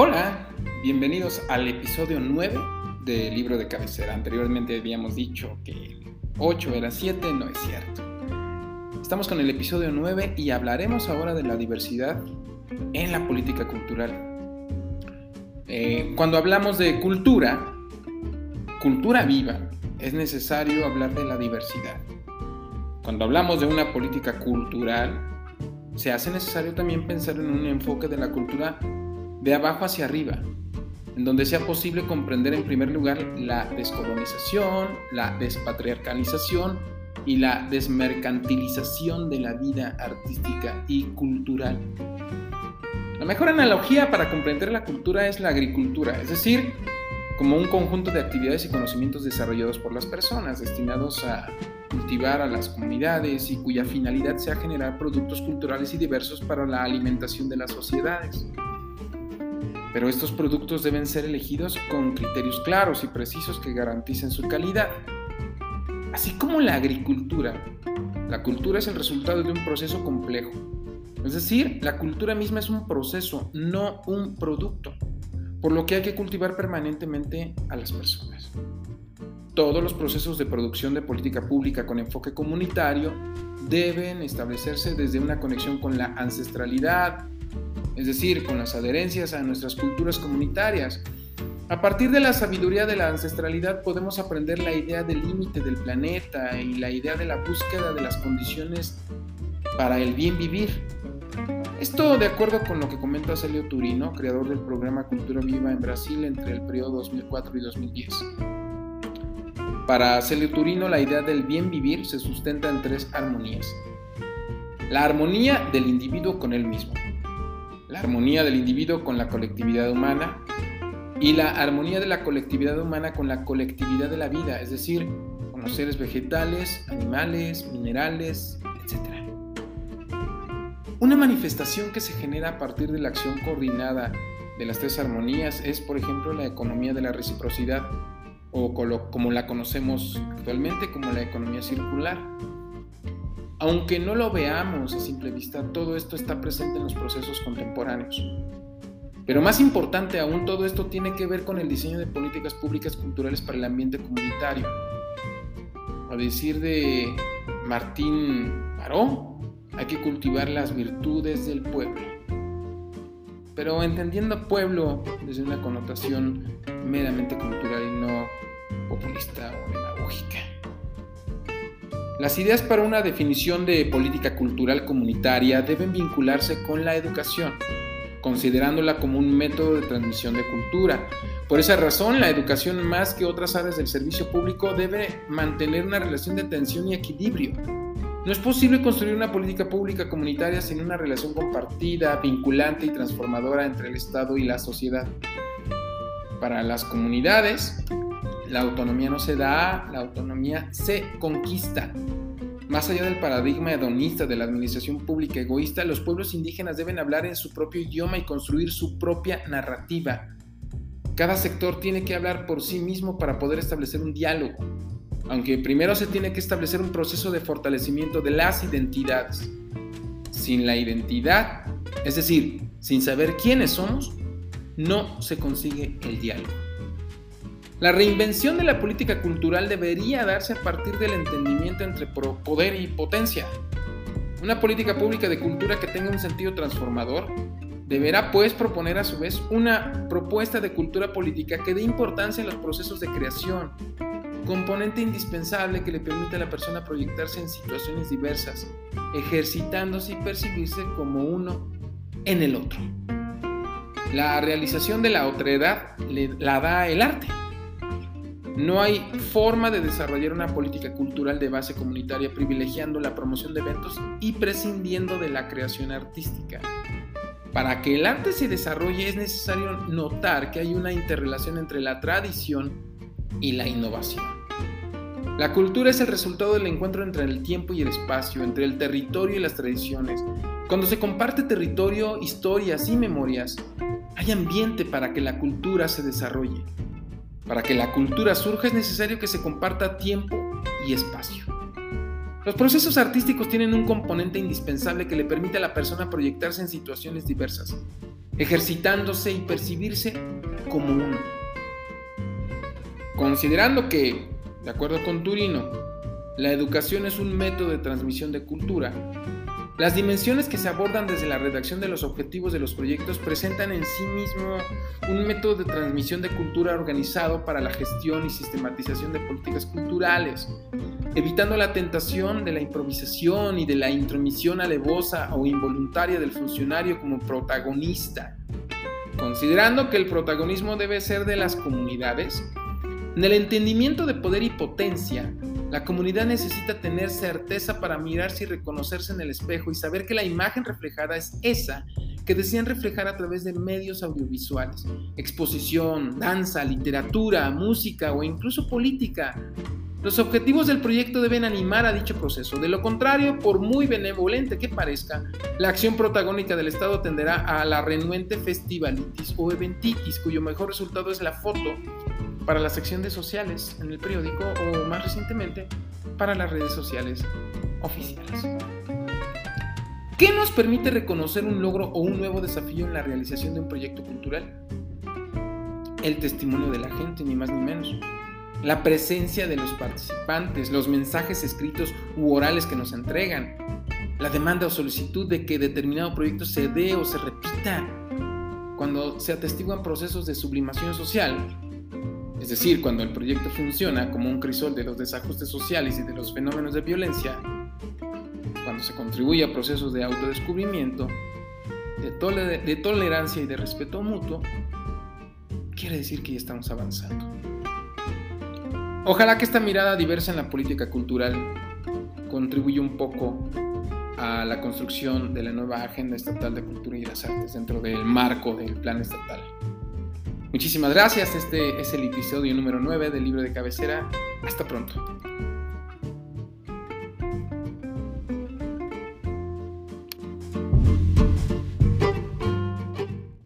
Hola, bienvenidos al episodio 9 del libro de cabecera. Anteriormente habíamos dicho que 8 era 7, no es cierto. Estamos con el episodio 9 y hablaremos ahora de la diversidad en la política cultural. Eh, cuando hablamos de cultura, cultura viva, es necesario hablar de la diversidad. Cuando hablamos de una política cultural, se hace necesario también pensar en un enfoque de la cultura de abajo hacia arriba, en donde sea posible comprender en primer lugar la descolonización, la despatriarcalización y la desmercantilización de la vida artística y cultural. La mejor analogía para comprender la cultura es la agricultura, es decir, como un conjunto de actividades y conocimientos desarrollados por las personas, destinados a cultivar a las comunidades y cuya finalidad sea generar productos culturales y diversos para la alimentación de las sociedades pero estos productos deben ser elegidos con criterios claros y precisos que garanticen su calidad. Así como la agricultura, la cultura es el resultado de un proceso complejo. Es decir, la cultura misma es un proceso, no un producto, por lo que hay que cultivar permanentemente a las personas. Todos los procesos de producción de política pública con enfoque comunitario deben establecerse desde una conexión con la ancestralidad, es decir, con las adherencias a nuestras culturas comunitarias. A partir de la sabiduría de la ancestralidad podemos aprender la idea del límite del planeta y la idea de la búsqueda de las condiciones para el bien vivir. Esto de acuerdo con lo que comenta Celio Turino, creador del programa Cultura Viva en Brasil entre el periodo 2004 y 2010. Para Celio Turino la idea del bien vivir se sustenta en tres armonías. La armonía del individuo con él mismo, la armonía del individuo con la colectividad humana y la armonía de la colectividad humana con la colectividad de la vida, es decir, con los seres vegetales, animales, minerales, etc. Una manifestación que se genera a partir de la acción coordinada de las tres armonías es, por ejemplo, la economía de la reciprocidad, o como la conocemos actualmente como la economía circular. Aunque no lo veamos a simple vista, todo esto está presente en los procesos contemporáneos. Pero más importante aún, todo esto tiene que ver con el diseño de políticas públicas culturales para el ambiente comunitario. A decir de Martín Baró, hay que cultivar las virtudes del pueblo. Pero entendiendo pueblo desde una connotación meramente cultural y no populista o demagógica. Las ideas para una definición de política cultural comunitaria deben vincularse con la educación, considerándola como un método de transmisión de cultura. Por esa razón, la educación más que otras áreas del servicio público debe mantener una relación de tensión y equilibrio. No es posible construir una política pública comunitaria sin una relación compartida, vinculante y transformadora entre el Estado y la sociedad. Para las comunidades, la autonomía no se da, la autonomía se conquista. Más allá del paradigma hedonista de la administración pública egoísta, los pueblos indígenas deben hablar en su propio idioma y construir su propia narrativa. Cada sector tiene que hablar por sí mismo para poder establecer un diálogo, aunque primero se tiene que establecer un proceso de fortalecimiento de las identidades. Sin la identidad, es decir, sin saber quiénes somos, no se consigue el diálogo. La reinvención de la política cultural debería darse a partir del entendimiento entre poder y potencia. Una política pública de cultura que tenga un sentido transformador deberá pues proponer a su vez una propuesta de cultura política que dé importancia en los procesos de creación, componente indispensable que le permita a la persona proyectarse en situaciones diversas, ejercitándose y percibirse como uno en el otro. La realización de la otredad la da el arte. No hay forma de desarrollar una política cultural de base comunitaria privilegiando la promoción de eventos y prescindiendo de la creación artística. Para que el arte se desarrolle es necesario notar que hay una interrelación entre la tradición y la innovación. La cultura es el resultado del encuentro entre el tiempo y el espacio, entre el territorio y las tradiciones. Cuando se comparte territorio, historias y memorias, hay ambiente para que la cultura se desarrolle. Para que la cultura surja es necesario que se comparta tiempo y espacio. Los procesos artísticos tienen un componente indispensable que le permite a la persona proyectarse en situaciones diversas. ejercitándose y percibirse como uno. Considerando que, de acuerdo con Turino, la educación es un método de transmisión de cultura, las dimensiones que se abordan desde la redacción de los objetivos de los proyectos presentan en sí mismo un método de transmisión de cultura organizado para la gestión y sistematización de políticas culturales, evitando la tentación de la improvisación y de la intromisión alevosa o involuntaria del funcionario como protagonista. Considerando que el protagonismo debe ser de las comunidades, en el entendimiento de poder y potencia, la comunidad necesita tener certeza para mirarse y reconocerse en el espejo y saber que la imagen reflejada es esa que desean reflejar a través de medios audiovisuales, exposición, danza, literatura, música o incluso política. Los objetivos del proyecto deben animar a dicho proceso. De lo contrario, por muy benevolente que parezca, la acción protagónica del Estado tenderá a la renuente festivalitis o eventitis, cuyo mejor resultado es la foto para la sección de sociales en el periódico o más recientemente para las redes sociales oficiales. ¿Qué nos permite reconocer un logro o un nuevo desafío en la realización de un proyecto cultural? El testimonio de la gente, ni más ni menos. La presencia de los participantes, los mensajes escritos u orales que nos entregan, la demanda o solicitud de que determinado proyecto se dé o se repita. Cuando se atestiguan procesos de sublimación social, es decir, cuando el proyecto funciona como un crisol de los desajustes sociales y de los fenómenos de violencia, cuando se contribuye a procesos de autodescubrimiento, de, de tolerancia y de respeto mutuo, quiere decir que ya estamos avanzando. Ojalá que esta mirada diversa en la política cultural contribuya un poco a la construcción de la nueva Agenda Estatal de Cultura y las Artes dentro del marco del Plan Estatal. Muchísimas gracias. Este es el episodio número 9 del libro de cabecera. Hasta pronto.